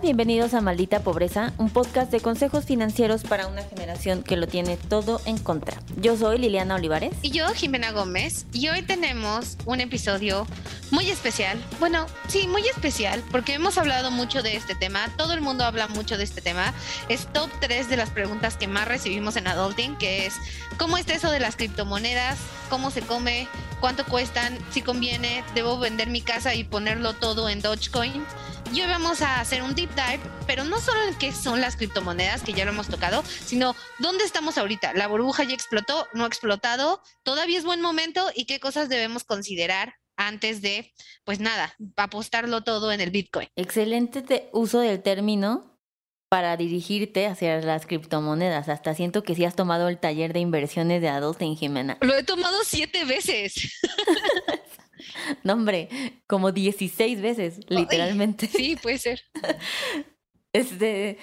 Bienvenidos a Maldita Pobreza, un podcast de consejos financieros para una generación que lo tiene todo en contra. Yo soy Liliana Olivares. Y yo, Jimena Gómez, y hoy tenemos un episodio muy especial. Bueno, sí, muy especial, porque hemos hablado mucho de este tema, todo el mundo habla mucho de este tema. Es top 3 de las preguntas que más recibimos en Adulting, que es, ¿cómo está eso de las criptomonedas? ¿Cómo se come? ¿Cuánto cuestan? Si conviene, ¿debo vender mi casa y ponerlo todo en Dogecoin? Y hoy vamos a hacer un deep dive, pero no solo en qué son las criptomonedas, que ya lo hemos tocado, sino dónde estamos ahorita. La burbuja ya explotó, no ha explotado, todavía es buen momento y qué cosas debemos considerar antes de, pues nada, apostarlo todo en el Bitcoin. Excelente uso del término para dirigirte hacia las criptomonedas. Hasta siento que sí has tomado el taller de inversiones de Adulting, Jimena. Lo he tomado siete veces. No, hombre, como 16 veces, literalmente. sí, puede ser. Este,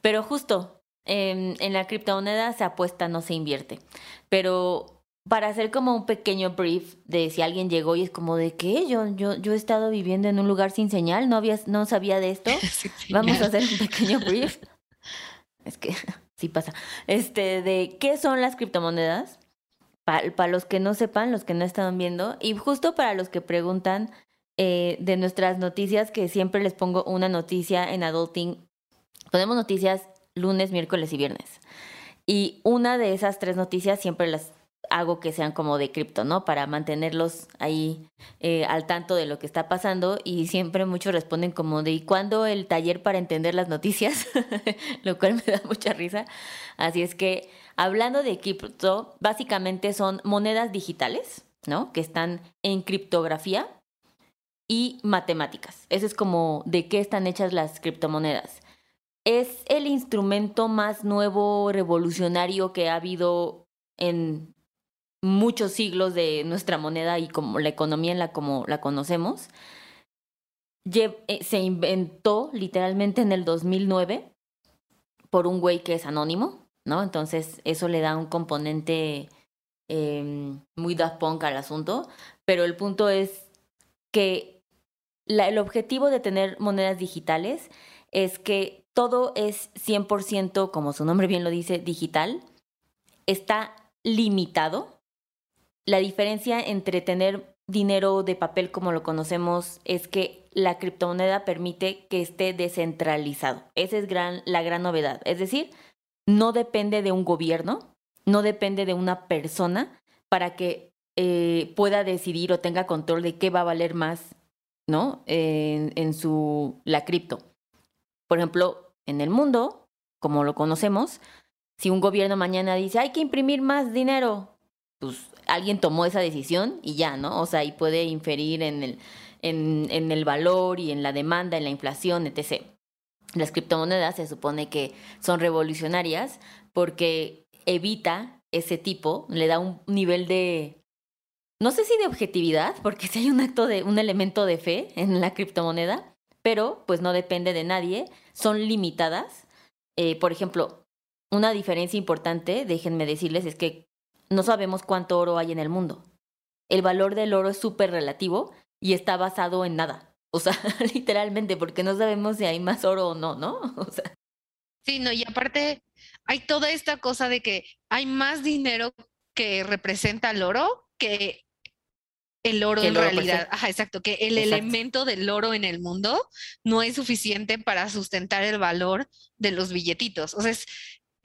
pero justo, en, la criptomoneda se apuesta, no se invierte. Pero para hacer como un pequeño brief de si alguien llegó y es como de que yo, yo, yo he estado viviendo en un lugar sin señal, no había, no sabía de esto. Vamos a hacer un pequeño brief. Es que sí pasa. Este, de qué son las criptomonedas para los que no sepan, los que no están viendo, y justo para los que preguntan eh, de nuestras noticias, que siempre les pongo una noticia en Adulting. Ponemos noticias lunes, miércoles y viernes. Y una de esas tres noticias siempre las hago que sean como de cripto, ¿no? Para mantenerlos ahí eh, al tanto de lo que está pasando y siempre muchos responden como de ¿y cuándo el taller para entender las noticias? lo cual me da mucha risa. Así es que Hablando de cripto, básicamente son monedas digitales, ¿no? Que están en criptografía y matemáticas. Ese es como de qué están hechas las criptomonedas. Es el instrumento más nuevo, revolucionario que ha habido en muchos siglos de nuestra moneda y como la economía en la como la conocemos. Eh, se inventó literalmente en el 2009 por un güey que es anónimo, ¿no? Entonces eso le da un componente em, muy Daft Punk al asunto, pero el punto es que el objetivo de tener monedas digitales es que todo es 100%, como su nombre bien lo dice, digital, está limitado. La diferencia entre tener dinero de papel como lo conocemos es que la criptomoneda permite que esté descentralizado. Esa es gran, la gran novedad. Es decir, no depende de un gobierno, no depende de una persona para que eh, pueda decidir o tenga control de qué va a valer más, ¿no? En, su, la cripto. Por ejemplo, en el mundo, como lo conocemos, si un gobierno mañana dice hay que imprimir más dinero, pues alguien tomó esa decisión y ya, ¿no? O sea, y puede inferir en el, en el valor y en la demanda, en la inflación, etc. Las criptomonedas se supone que son revolucionarias porque evita ese tipo, le da un nivel de, no sé si de objetividad, porque si hay un acto de, un elemento de fe en la criptomoneda, pero pues no depende de nadie, son limitadas. Eh, por ejemplo, una diferencia importante, déjenme decirles, es que no sabemos cuánto oro hay en el mundo. El valor del oro es súper relativo y está basado en nada. O sea, literalmente, porque no sabemos si hay más oro o no, ¿no? O sea. Sí, no, y aparte hay toda esta cosa de que hay más dinero que representa el oro que el oro en realidad. Ajá, exacto, que el elemento del oro en el mundo no es suficiente para sustentar el valor de los billetitos. O sea, es,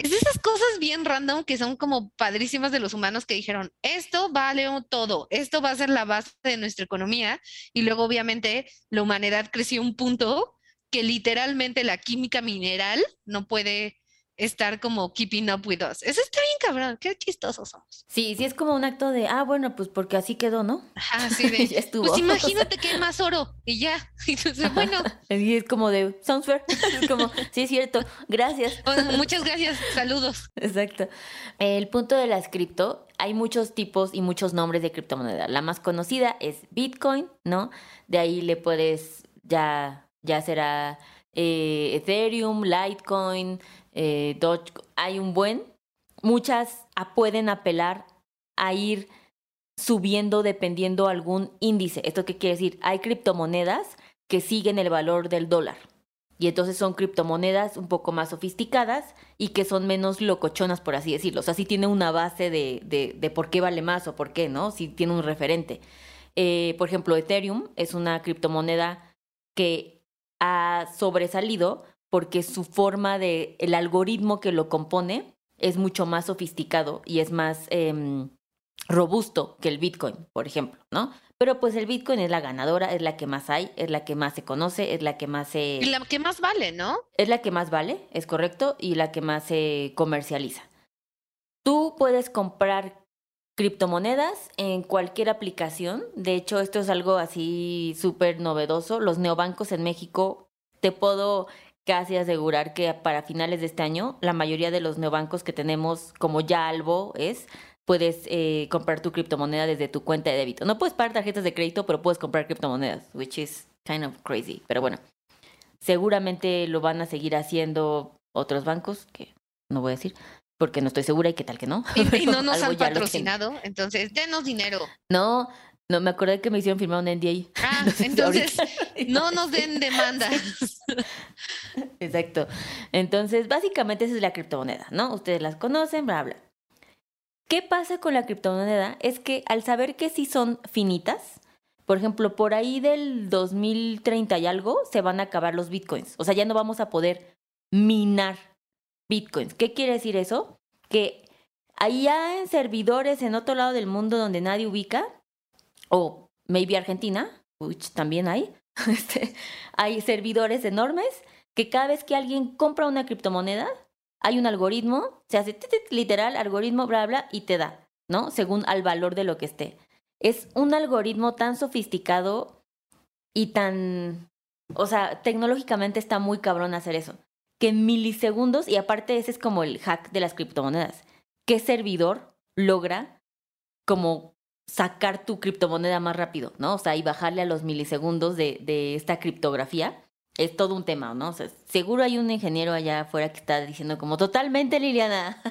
es de esas cosas bien random que son como padrísimas de los humanos que dijeron, esto vale todo, esto va a ser la base de nuestra economía. Y luego obviamente la humanidad creció un punto que literalmente la química mineral no puede estar como keeping up with us. Eso está cabrón, qué chistosos somos. Sí, sí es como un acto de, ah, bueno, pues porque así quedó, ¿no? Ajá, sí, de, ya estuvo. Pues imagínate que hay más oro y ya. Entonces, bueno. Y es como de, sounds fair. como, sí, es cierto, gracias. muchas gracias, saludos. Exacto. El punto de las cripto, hay muchos tipos y muchos nombres de criptomoneda. La más conocida es Bitcoin, ¿no? De ahí le puedes, ya, ya será eh, Ethereum, Litecoin, eh, Doge, hay un buen. Muchas pueden apelar a ir subiendo dependiendo algún índice. ¿Esto qué quiere decir? Hay criptomonedas que siguen el valor del dólar. Y entonces son criptomonedas un poco más sofisticadas y que son menos locochonas, por así decirlo. O sea, sí tiene una base de, de, de por qué vale más o por qué, ¿no? Sí tiene un referente. Eh, por ejemplo, Ethereum es una criptomoneda que ha sobresalido porque su forma de, el algoritmo que lo compone es mucho más sofisticado y es más em, robusto que el Bitcoin, por ejemplo, ¿no? Pero pues el Bitcoin es la ganadora, es la que más hay, es la que más se conoce, es la que más se... Y la que más vale, ¿no? Es la que más vale, es correcto, y la que más se comercializa. Tú puedes comprar criptomonedas en cualquier aplicación. De hecho, esto es algo así súper novedoso. Los neobancos en México, te puedo casi asegurar que para finales de este año, la mayoría de los neobancos que tenemos, como ya Albo es, puedes eh, comprar tu criptomoneda desde tu cuenta de débito. No puedes pagar tarjetas de crédito, pero puedes comprar criptomonedas, which is kind of crazy. Pero bueno, seguramente lo van a seguir haciendo otros bancos, que no voy a decir, porque no estoy segura y qué tal que no. Y, no nos han patrocinado, entonces denos dinero. No, no, me acordé que me hicieron firmar un NDA. Ah, entonces no nos den demandas. Exacto. Entonces, básicamente esa es la criptomoneda, ¿no? Ustedes las conocen, bla, bla. ¿Qué pasa con la criptomoneda? Es que al saber que sí son finitas, por ejemplo, por ahí del 2030 y algo, se van a acabar los bitcoins. O sea, ya no vamos a poder minar bitcoins. ¿Qué quiere decir eso? Que allá en servidores en otro lado del mundo donde nadie ubica, o maybe Argentina, which también hay, este, hay servidores enormes que cada vez que alguien compra una criptomoneda, hay un algoritmo, se hace literal, algoritmo, bla, bla, y te da, ¿no? Según al valor de lo que esté. Es un algoritmo tan sofisticado y tan, o sea, tecnológicamente está muy cabrón hacer eso. Que en milisegundos, y aparte ese es como el hack de las criptomonedas, ¿qué servidor logra como sacar tu criptomoneda más rápido, ¿no? O sea, y bajarle a los milisegundos de, de esta criptografía. Es todo un tema, ¿no? O sea, seguro hay un ingeniero allá afuera que está diciendo como totalmente Liliana.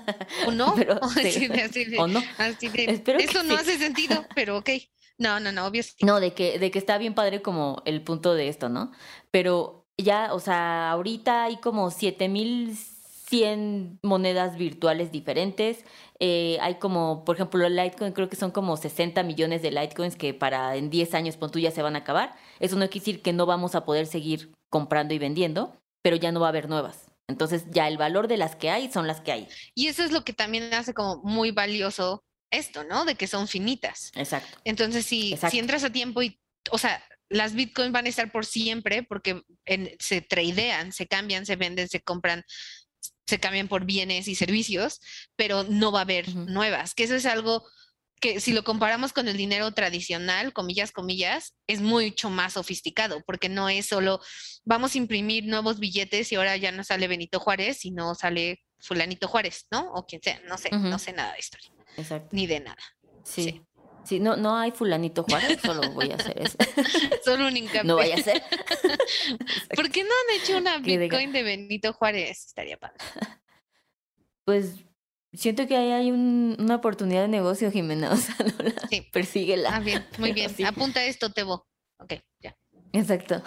¿O no? Pero, de- así de- ¿O no? así de, Espero que Eso no sí. hace sentido, pero ok. No, no, no, obvio sí. No, de que, de que está bien padre como el punto de esto, ¿no? Pero ya, o sea, ahorita hay como 7100 monedas virtuales diferentes. Eh, hay como, por ejemplo, el Litecoin, creo que son como 60 millones de Litecoins que para en 10 años, pon tú, ya se van a acabar. Eso no quiere decir que no vamos a poder seguir comprando y vendiendo, pero ya no va a haber nuevas. Entonces ya el valor de las que hay son las que hay. Y eso es lo que también hace como muy valioso esto, ¿no? De que son finitas. Exacto. Entonces, si, Exacto. si entras a tiempo y, o sea, las bitcoins van a estar por siempre porque en- se tradean, se cambian, se venden, se compran, se cambian por bienes y servicios, pero no va a haber nuevas, que eso es algo que si lo comparamos con el dinero tradicional, comillas, comillas, es mucho más sofisticado, porque no es solo vamos a imprimir nuevos billetes y ahora ya no sale Benito Juárez, sino sale fulanito Juárez, ¿no? O quien sea, no sé, no sé nada de historia, Exacto. ni de nada. Sí. Sí. Sí, no, no hay fulanito Juárez, solo voy a hacer eso. Solo un hincapié. No vaya a ser. ¿Por qué no han hecho una Bitcoin de Benito Juárez? Estaría padre. Pues siento que ahí hay un- una oportunidad de negocio, Jimena. O sea, no la Sí. persíguela. Ah, bien, muy bien. Sí. Apunta esto, Tebo. Ok, ya. Exacto.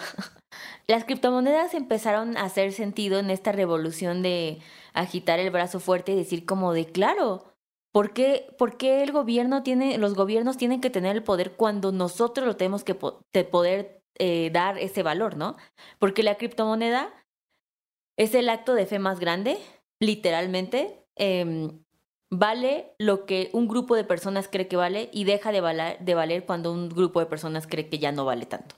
Las criptomonedas empezaron a hacer sentido en esta revolución de agitar el brazo fuerte y decir como de claro. ¿Por qué, por qué el gobierno tiene, los gobiernos tienen que tener el poder cuando nosotros lo tenemos que po- de poder eh, dar ese valor, ¿no? Porque la criptomoneda es el acto de fe más grande, literalmente. em, vale lo que un grupo de personas cree que vale y deja de valer, de valer cuando un grupo de personas cree que ya no vale tanto.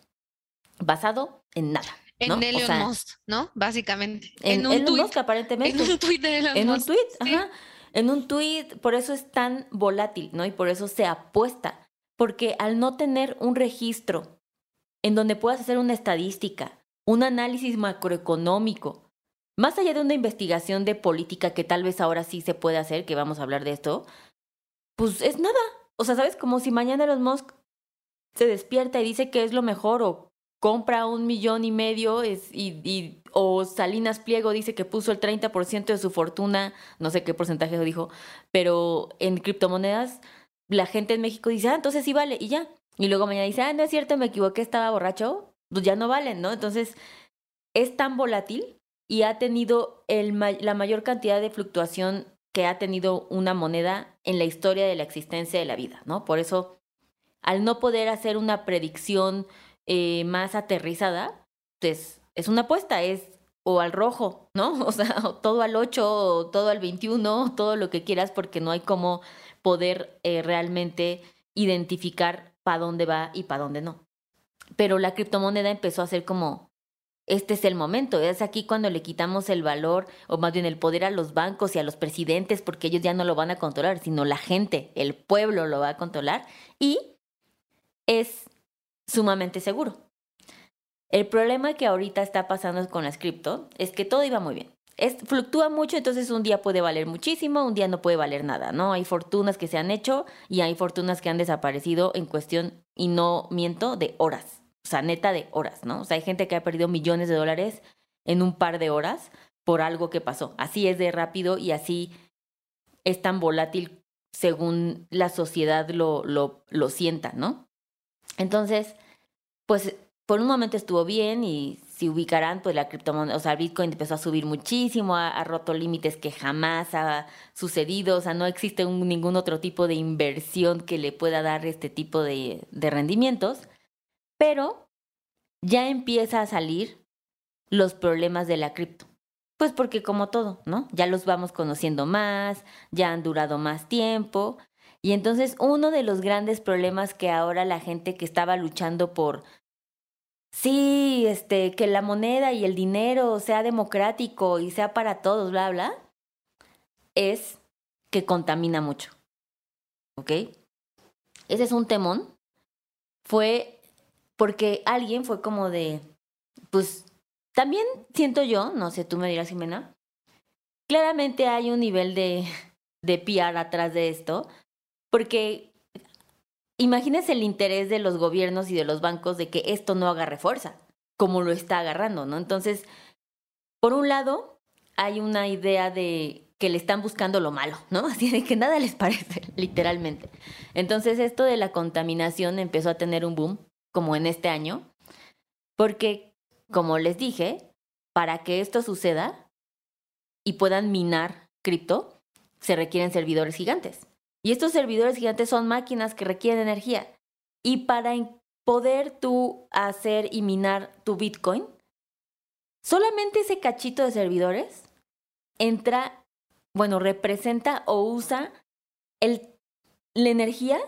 Basado en nada. En ¿no? O Elon sea, Musk, ¿no? Básicamente. En, En, un Elon. Musk, aparentemente. En un de Elon En un tweet, sí. ajá. En un tweet, por eso es tan volátil, ¿no? Y por eso se apuesta. Porque al no tener un registro en donde puedas hacer una estadística, un análisis macroeconómico, más allá de una investigación de política que tal vez ahora sí se puede hacer, que vamos a hablar de esto, pues es nada. O sea, ¿sabes? Como si mañana Elon Musk se despierta y dice que es lo mejor o compra un millón y medio es, y, y- o Salinas Pliego dice que puso el 30% de su fortuna, no sé qué porcentaje dijo, pero en criptomonedas la gente en México dice, ah, entonces sí vale, y ya. Y luego mañana dice, ah, no es cierto, me equivoqué, estaba borracho, pues ya no valen, ¿no? Entonces, es tan volátil y ha tenido el, la mayor cantidad de fluctuación que ha tenido una moneda en la historia de la existencia de la vida, ¿no? Por eso, al no poder hacer una predicción eh, más aterrizada, pues es una apuesta, es o al rojo, ¿no? O sea, todo al 8, o todo al 21, todo lo que quieras, porque no hay cómo poder eh, realmente identificar para dónde va y para dónde no. Pero la criptomoneda empezó a ser como, este es el momento, es aquí cuando le quitamos el valor, o más bien el poder a los bancos y a los presidentes, porque ellos ya no lo van a controlar, sino la gente, el pueblo lo va a controlar, y es sumamente seguro. El problema que ahorita está pasando con las cripto es que todo iba muy bien. Es, fluctúa mucho, entonces un día puede valer muchísimo, un día no puede valer nada, ¿no? Hay fortunas que se han hecho y hay fortunas que han desaparecido en cuestión, y no miento, de horas. O sea, neta de horas, ¿no? O sea, hay gente que ha perdido millones de dólares en un par de horas por algo que pasó. Así es de rápido y así es tan volátil según la sociedad lo, lo, lo sienta, ¿no? Entonces, pues por un momento estuvo bien y si ubicarán, pues la criptomoneda, o sea, Bitcoin empezó a subir muchísimo, ha, roto límites que jamás ha sucedido, o sea, no existe ningún otro tipo de inversión que le pueda dar este tipo de, de rendimientos, pero ya empieza a salir los problemas de la cripto. Pues porque como todo, ¿no? Ya los vamos conociendo más, ya han durado más tiempo. Y entonces uno de los grandes problemas que ahora la gente que estaba luchando por sí, este, que la moneda y el dinero sea democrático y sea para todos, bla, bla, es que contamina mucho. ¿Ok? Ese es un temón. Fue porque alguien fue como de, pues, también siento yo, no sé, tú me dirás, Jimena, claramente hay un nivel de, de PR atrás de esto, porque imagínense el interés de los gobiernos y de los bancos de que esto no agarre fuerza, como lo está agarrando, ¿no? Entonces, por un lado, hay una idea de que le están buscando lo malo, ¿no? Así de que nada les parece, literalmente. Entonces, esto de la contaminación empezó a tener un boom, como en este año, porque, como les dije, para que esto suceda y puedan minar cripto, se requieren servidores gigantes. Y estos servidores gigantes son máquinas que requieren energía. Y para poder tú hacer y minar tu Bitcoin, solamente ese cachito de servidores entra, bueno, representa o usa el, la energía,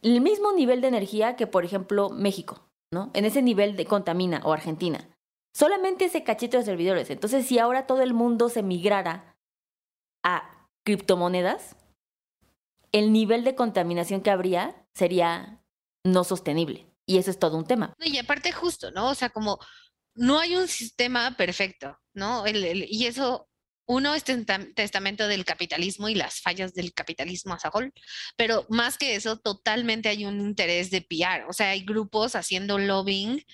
el mismo nivel de energía que, por ejemplo, México, ¿no? En ese nivel de contamina o Argentina. Solamente ese cachito de servidores. Entonces, si ahora todo el mundo se migrara a criptomonedas, el nivel de contaminación que habría sería no sostenible. Y eso es todo un tema. Y aparte justo, ¿no? O sea, como no hay un sistema perfecto, ¿no? y eso, uno es testamento del capitalismo y las fallas del capitalismo a Sagol, pero más que eso, totalmente hay un interés de pillar. O sea, hay grupos haciendo lobbying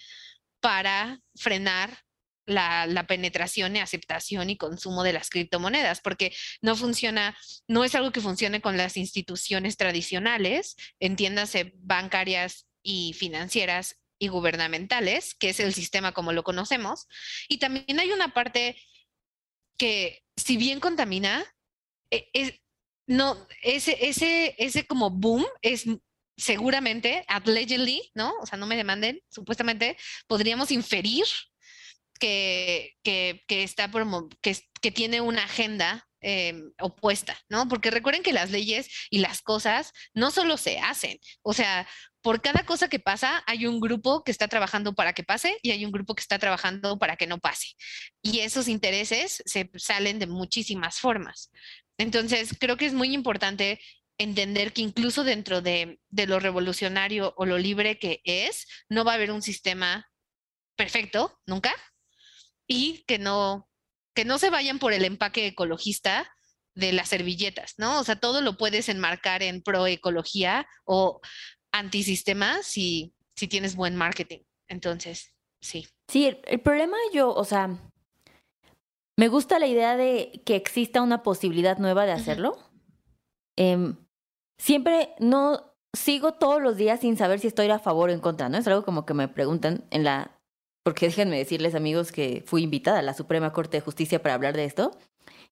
para frenar la, penetración y aceptación y consumo de las criptomonedas, porque no funciona, no es algo que funcione con las instituciones tradicionales, entiéndase bancarias y financieras y gubernamentales, que es el sistema como lo conocemos. Y también hay una parte que, si bien contamina, e, es, no, ese, ese, ese como boom es seguramente, allegedly, ¿no? O sea, no me demanden, supuestamente podríamos inferir que, que, está que, que tiene una agenda em, opuesta, ¿no? Porque recuerden que las leyes y las cosas no solo se hacen, o sea, por cada cosa que pasa hay un grupo que está trabajando para que pase y hay un grupo que está trabajando para que no pase. Y esos intereses se salen de muchísimas formas. Entonces, creo que es muy importante entender que incluso dentro de, de lo revolucionario o lo libre que es, no va a haber un sistema perfecto, nunca, y que no, que no se vayan por el empaque ecologista de las servilletas, ¿no? O sea, todo lo puedes enmarcar en proecología o antisistema si, si tienes buen marketing. Entonces, sí. Sí, el, problema yo, o sea, me gusta la idea de que exista una posibilidad nueva de hacerlo. Em, siempre no sigo todos los días sin saber si estoy a favor o en contra, ¿no? Es algo como que me preguntan en la porque déjenme decirles amigos que fui invitada a la Suprema Corte de Justicia para hablar de esto.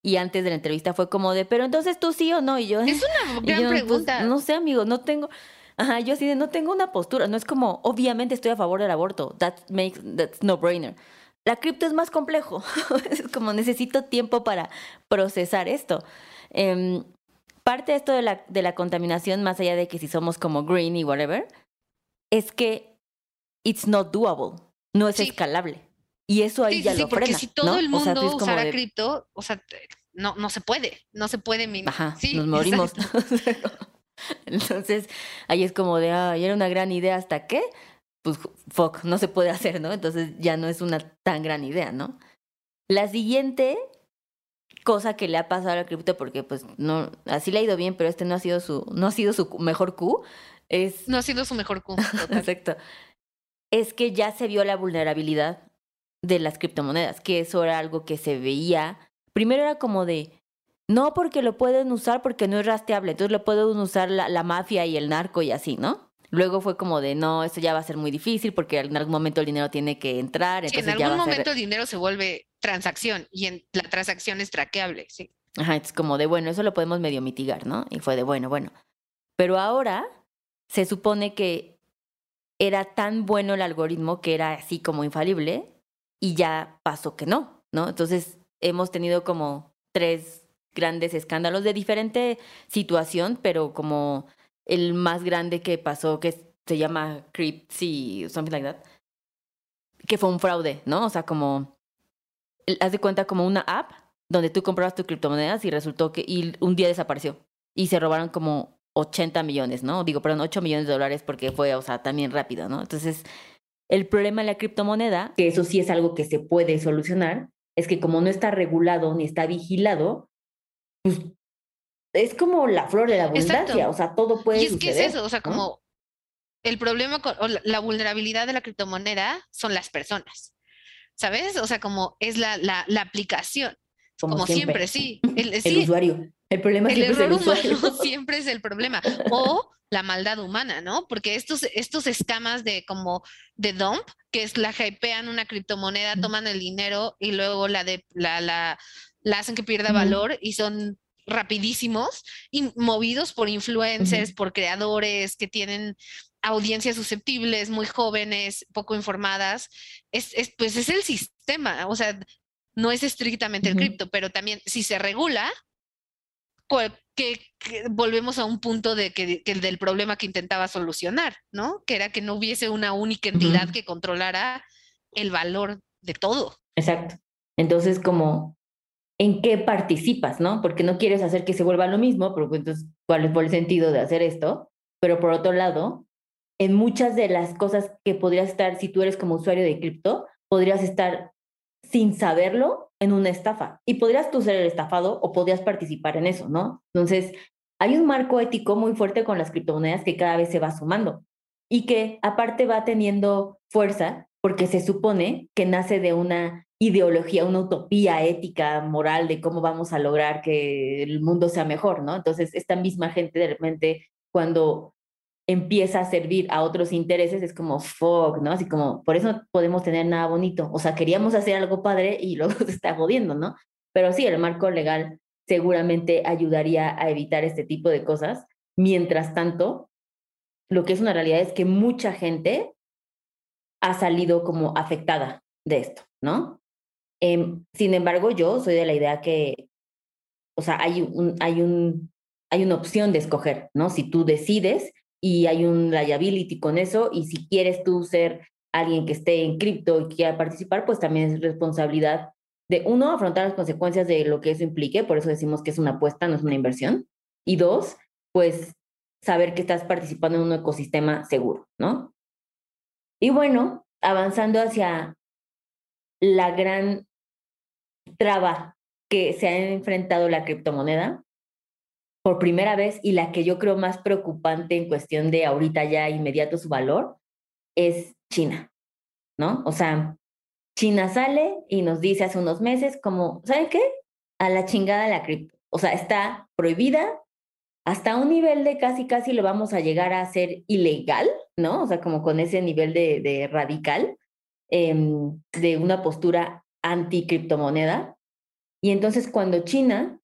Y antes de la entrevista fue como de, pero entonces tú sí o no. Y yo, es una gran pues, pregunta. no sé, amigo, no tengo. Ajá, yo así de, no tengo una postura. No es como, obviamente estoy a favor del aborto. That makes, that's no brainer. La cripto es más complejo. es como necesito tiempo para procesar esto. Em, parte de esto de la, de la contaminación, más allá de que si somos como green y whatever, es que it's not doable. No es escalable. Y eso ahí ya sí, lo porque frena, si todo ¿no? el O sea, mundo usara de- cripto, o sea, no, no se puede, no se puede. min- Ajá, sí, nos morimos. Entonces, ahí es como de, ay, era una gran idea hasta que, pues, fuck, no se puede hacer, ¿no? Entonces ya no es una tan gran idea, ¿no? La siguiente cosa que le ha pasado a la cripto, porque pues no, así le ha ido bien, pero este no ha sido su, no ha sido su mejor Q, es, No ha sido su mejor Q. exacto, es que ya se vio la vulnerabilidad de las criptomonedas, que eso era algo que se veía, primero era como de, no porque lo pueden usar porque no es rastreable, entonces lo pueden usar la, la mafia y el narco y así, ¿no? Luego fue como de, no, esto ya va a ser muy difícil porque en algún momento el dinero tiene que entrar, Sí, en ya algún va a ser... momento el dinero se vuelve transacción y en, la transacción es traqueable, sí. Ajá, es como de, bueno, eso lo podemos medio mitigar, ¿no? Y fue de, bueno, bueno. Pero ahora se supone que era tan bueno el algoritmo que era así como infalible y ya pasó que no, ¿no? Entonces hemos tenido como tres grandes escándalos de diferente situación, pero como el más grande que pasó, que se llama Cryptsy, something like that, que fue un fraude, ¿no? O sea, como, haz de cuenta como una app donde tú comprabas tus criptomonedas y resultó que y un día desapareció y se robaron como 80 millones, ¿no? Digo, perdón, 8 millones de dólares porque fue, o sea, también rápido, ¿no? Entonces, el problema de la criptomoneda, que eso sí es algo que se puede solucionar, es que como no está regulado ni está vigilado, pues es como la flor de la abundancia, Exacto. o sea, todo puede Y es que es eso, o sea, ¿no? como el problema con o la, la vulnerabilidad de la criptomoneda son las personas, ¿sabes? O sea, como es la, la, la aplicación, como, siempre. sí. El, El sí, usuario. El problema el siempre error es el humano siempre es el problema. O la maldad humana, ¿no? Porque estos, estos escamas de como de dump, que es la hypean una criptomoneda, toman el dinero y luego la de la, la, la hacen que pierda valor y son rapidísimos y movidos por influencers, por creadores que tienen audiencias susceptibles, muy jóvenes, poco informadas. Es, es, pues es el sistema, o sea, no es estrictamente el Ujú. cripto, pero también si se regula, que, que volvemos a un punto de que, que el del problema que intentaba solucionar, ¿no? Que era que no hubiese una única entidad que controlara el valor de todo. Exacto. Entonces, como, ¿en qué participas, no? Porque no quieres hacer que se vuelva lo mismo, pero pues, entonces, ¿cuál es el sentido de hacer esto? Pero por otro lado, en muchas de las cosas que podrías estar, si tú eres como usuario de cripto, podrías estar sin saberlo en una estafa. Y podrías tú ser el estafado o podrías participar en eso, ¿no? Entonces, hay un marco ético muy fuerte con las criptomonedas que cada vez se va sumando y que aparte va teniendo fuerza porque se supone que nace de una ideología, una utopía ética, moral de cómo vamos a lograr que el mundo sea mejor, ¿no? Entonces, esta misma gente de repente cuando empieza a servir a otros intereses es como fuck, ¿no? Así como, por eso no podemos tener nada bonito. O sea, queríamos hacer algo padre y luego se está jodiendo, ¿no? Pero sí, el marco legal seguramente ayudaría a evitar este tipo de cosas. Mientras tanto, lo que es una realidad es que mucha gente ha salido como afectada de esto, ¿no? Em, sin embargo, yo soy de la idea que, o sea, hay, un, hay, un, hay una opción de escoger, ¿no? Si tú decides y hay un liability con eso, y si quieres tú ser alguien que esté en cripto y quiera participar, pues también es responsabilidad de, uno, afrontar las consecuencias de lo que eso implique, por eso decimos que es una apuesta, no es una inversión, y dos, pues saber que estás participando en un ecosistema seguro, ¿no? Y bueno, avanzando hacia la gran traba que se ha enfrentado la criptomoneda por primera vez y la que yo creo más preocupante en cuestión de ahorita ya inmediato su valor es China, ¿no? O sea, China sale y nos dice hace unos meses como, ¿saben qué? A la chingada la cripto. O sea, está prohibida hasta un nivel de casi, casi lo vamos a llegar a hacer ilegal, ¿no? O sea, como con ese nivel de, radical. em, de una postura anti-criptomoneda. Y entonces cuando China,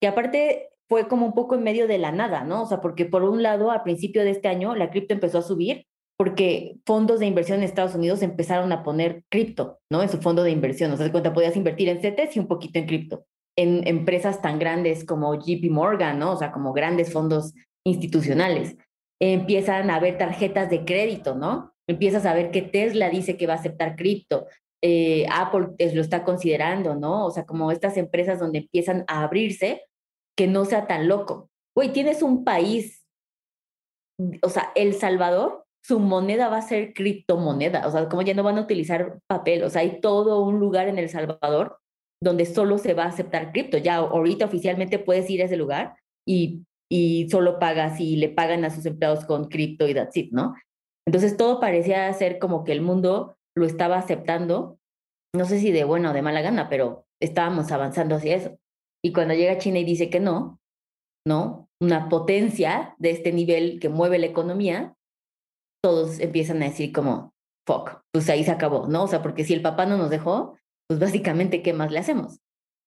que aparte fue como un poco en medio de la nada, ¿no? O sea, porque por un lado, a principio de este año, la cripto empezó a subir porque fondos de inversión en Estados Unidos empezaron a poner cripto, ¿no? En su fondo de inversión. O sea, de cuenta, podías invertir en CETES y un poquito en cripto. En empresas tan grandes como JP Morgan, ¿no? O sea, como grandes fondos institucionales. Empiezan a haber tarjetas de crédito, ¿no? Empiezas a ver que Tesla dice que va a aceptar cripto. Eh, Apple lo está considerando, ¿no? O sea, como estas empresas donde empiezan a abrirse, que no sea tan loco. Güey, tienes un país, o sea, El Salvador, su moneda va a ser criptomoneda, o sea, como ya no van a utilizar papel, o sea, hay todo un lugar en El Salvador donde solo se va a aceptar cripto. Ya ahorita oficialmente puedes ir a ese lugar y, y solo pagas y le pagan a sus empleados con cripto y that's it, ¿no? Entonces todo parecía ser como que el mundo lo estaba aceptando, no sé si de buena o de mala gana, pero estábamos avanzando hacia eso. Y cuando llega China y dice que no, ¿no? Una potencia de este nivel que mueve la economía, todos empiezan a decir como, fuck, pues ahí se acabó, ¿no? O sea, porque si el papá no nos dejó, pues básicamente, ¿qué más le hacemos?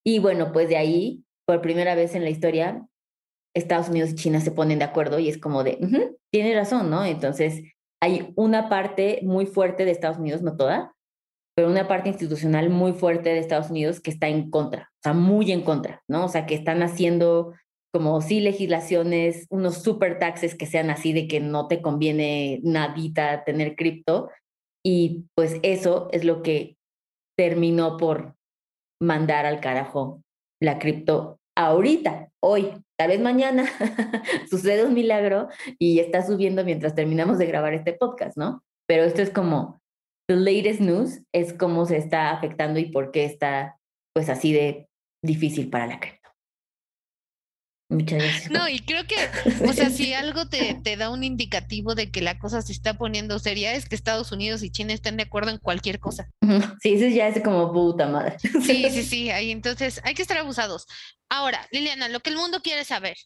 Y bueno, pues de ahí, por primera vez en la historia, Estados Unidos y China se ponen de acuerdo y es como de, tiene razón, ¿no? Entonces, hay una parte muy fuerte de Estados Unidos, no toda, pero una parte institucional muy fuerte de Estados Unidos que está en contra, o sea, muy en contra, ¿no? O sea, que están haciendo como sí legislaciones, unos super taxes que sean así de que no te conviene nadita tener cripto. Y pues eso es lo que terminó por mandar al carajo la cripto ahorita, hoy, tal vez mañana sucede un milagro y está subiendo mientras terminamos de grabar este podcast, ¿no? Pero esto es como the latest news, es cómo se está afectando y por qué está pues así de difícil para la cripto. Muchas gracias. No, y creo que, o sea, si algo te, te, da un indicativo de que la cosa se está poniendo seria, es que Estados Unidos y China están de acuerdo en cualquier cosa. Sí, eso ya es como puta madre. Sí, sí, sí, ahí entonces hay que estar abusados. Ahora, Liliana, lo que el mundo quiere saber,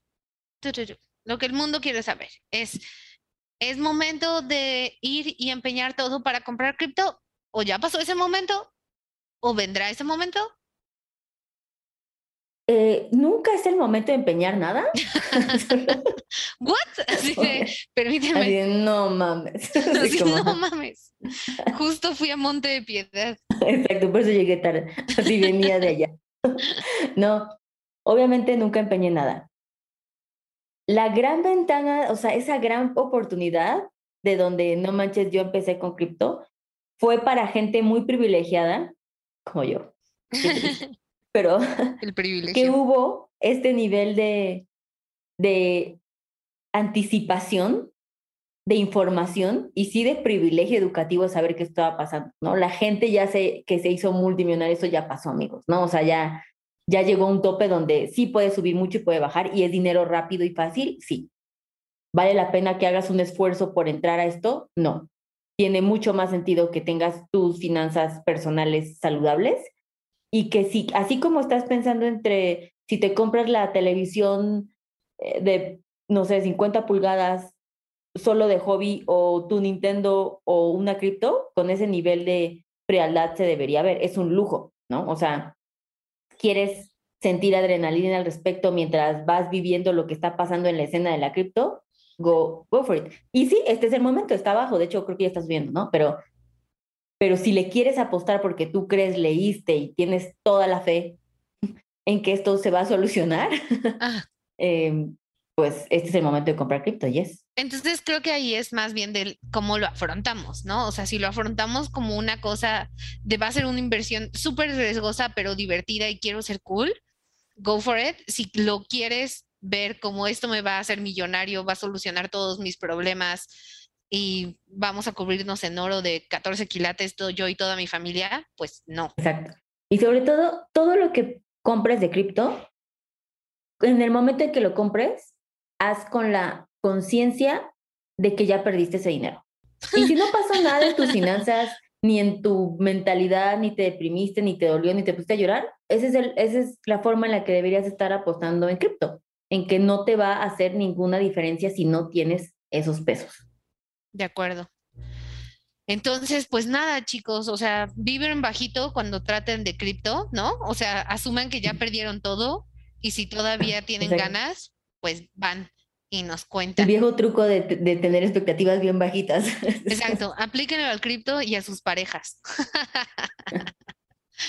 lo que el mundo quiere saber es, ¿es momento de ir y empeñar todo para comprar cripto? ¿O ya pasó ese momento? ¿O vendrá ese momento? Eh, nunca es el momento de empeñar nada. ¿What? Así permíteme. no mames. No mames. Justo fui a Monte de Piedad. Exacto, por eso llegué tarde. Así venía de allá. No, obviamente nunca empeñé nada. La gran ventana, o sea, esa gran oportunidad de donde no manches, yo empecé con cripto, fue para gente muy privilegiada, como yo pero el privilegio. que hubo este nivel de, de anticipación, de información y sí de privilegio educativo saber qué estaba pasando, ¿no? La gente ya se, que se hizo multimillonaria, eso ya pasó, amigos, ¿no? O sea, ya, ya llegó a un tope donde sí puede subir mucho y puede bajar y es dinero rápido y fácil, sí. ¿Vale la pena que hagas un esfuerzo por entrar a esto? No. Tiene mucho más sentido que tengas tus finanzas personales saludables y que si, así como estás pensando entre si te compras la televisión eh, de, no sé, 50 pulgadas solo de hobby o tu Nintendo o una cripto, con ese nivel de frialdad se debería ver. Es un lujo, ¿no? O sea, quieres sentir adrenalina al respecto mientras vas viviendo lo que está pasando en la escena de la cripto, go, go for it. Y sí, este es el momento, está abajo, de hecho creo que ya estás viendo, ¿no? Pero pero si le quieres apostar porque tú crees, leíste y tienes toda la fe en que esto se va a solucionar, ah. em, pues este es el momento de comprar cripto, yes. Entonces creo que ahí es más bien de cómo lo afrontamos, ¿no? O sea, si lo afrontamos como una cosa de va a ser una inversión súper riesgosa, pero divertida y quiero ser cool, go for it. Si lo quieres ver como esto me va a hacer millonario, va a solucionar todos mis problemas, y vamos a cubrirnos en oro de 14 quilates todo, yo y toda mi familia, pues no. Exacto. Y sobre todo, todo lo que compres de cripto, en el momento en que lo compres, haz con la conciencia de que ya perdiste ese dinero. Y si no pasó nada en tus finanzas, ni en tu mentalidad, ni te deprimiste, ni te dolió, ni te pusiste a llorar, ese es el, esa es la forma en la que deberías estar apostando en cripto, en que no te va a hacer ninguna diferencia si no tienes esos pesos. De acuerdo. Entonces, pues nada, chicos, o sea, viven bajito cuando traten de cripto, ¿no? O sea, asuman que ya perdieron todo y si todavía tienen ganas, pues van y nos cuentan. El viejo truco de, tener expectativas bien bajitas. Exacto, aplíquenlo al cripto y a sus parejas.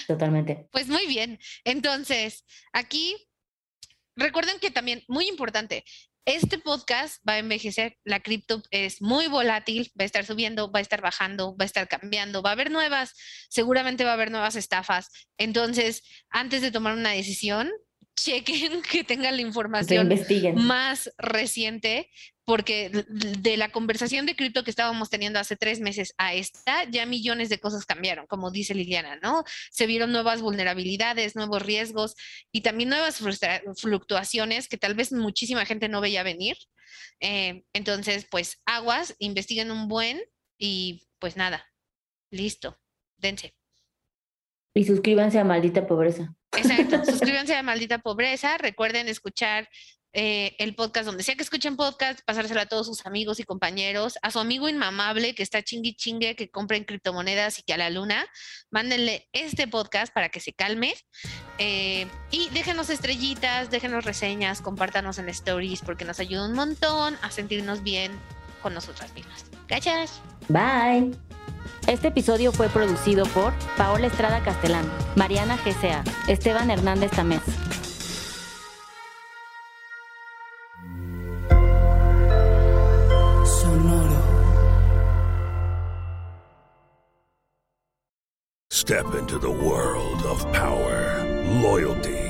Totalmente. Pues muy bien. Entonces, aquí recuerden que también, muy importante, este podcast va a envejecer, la cripto es muy volátil, va a estar subiendo, va a estar bajando, va a estar cambiando, va a haber nuevas, seguramente va a haber nuevas estafas. Entonces, antes de tomar una decisión, chequen que tengan la información más reciente, porque de la conversación de cripto que estábamos teniendo hace tres meses a esta, ya millones de cosas cambiaron, como dice Liliana, ¿no? Se vieron nuevas vulnerabilidades, nuevos riesgos y también nuevas fluctuaciones que tal vez muchísima gente no veía venir. Eh, entonces, pues aguas, investiguen un buen y pues nada, listo, dense. Y suscríbanse a Maldita Pobreza. Exacto, suscríbanse a Maldita Pobreza, recuerden escuchar eh, el podcast donde sea que escuchen podcast, pasárselo a todos sus amigos y compañeros, a su amigo inmamable que está chingui chingue, que compren criptomonedas y que a la luna, mándenle este podcast para que se calme eh, y déjenos estrellitas, déjenos reseñas, compártanos en stories porque nos ayuda un montón a sentirnos bien con nosotras mismas. Gracias. Bye. Este episodio fue producido por Paola Estrada Castelán, Mariana GCA, Esteban Hernández Tamés. Sonoro. Step into the world of power, loyalty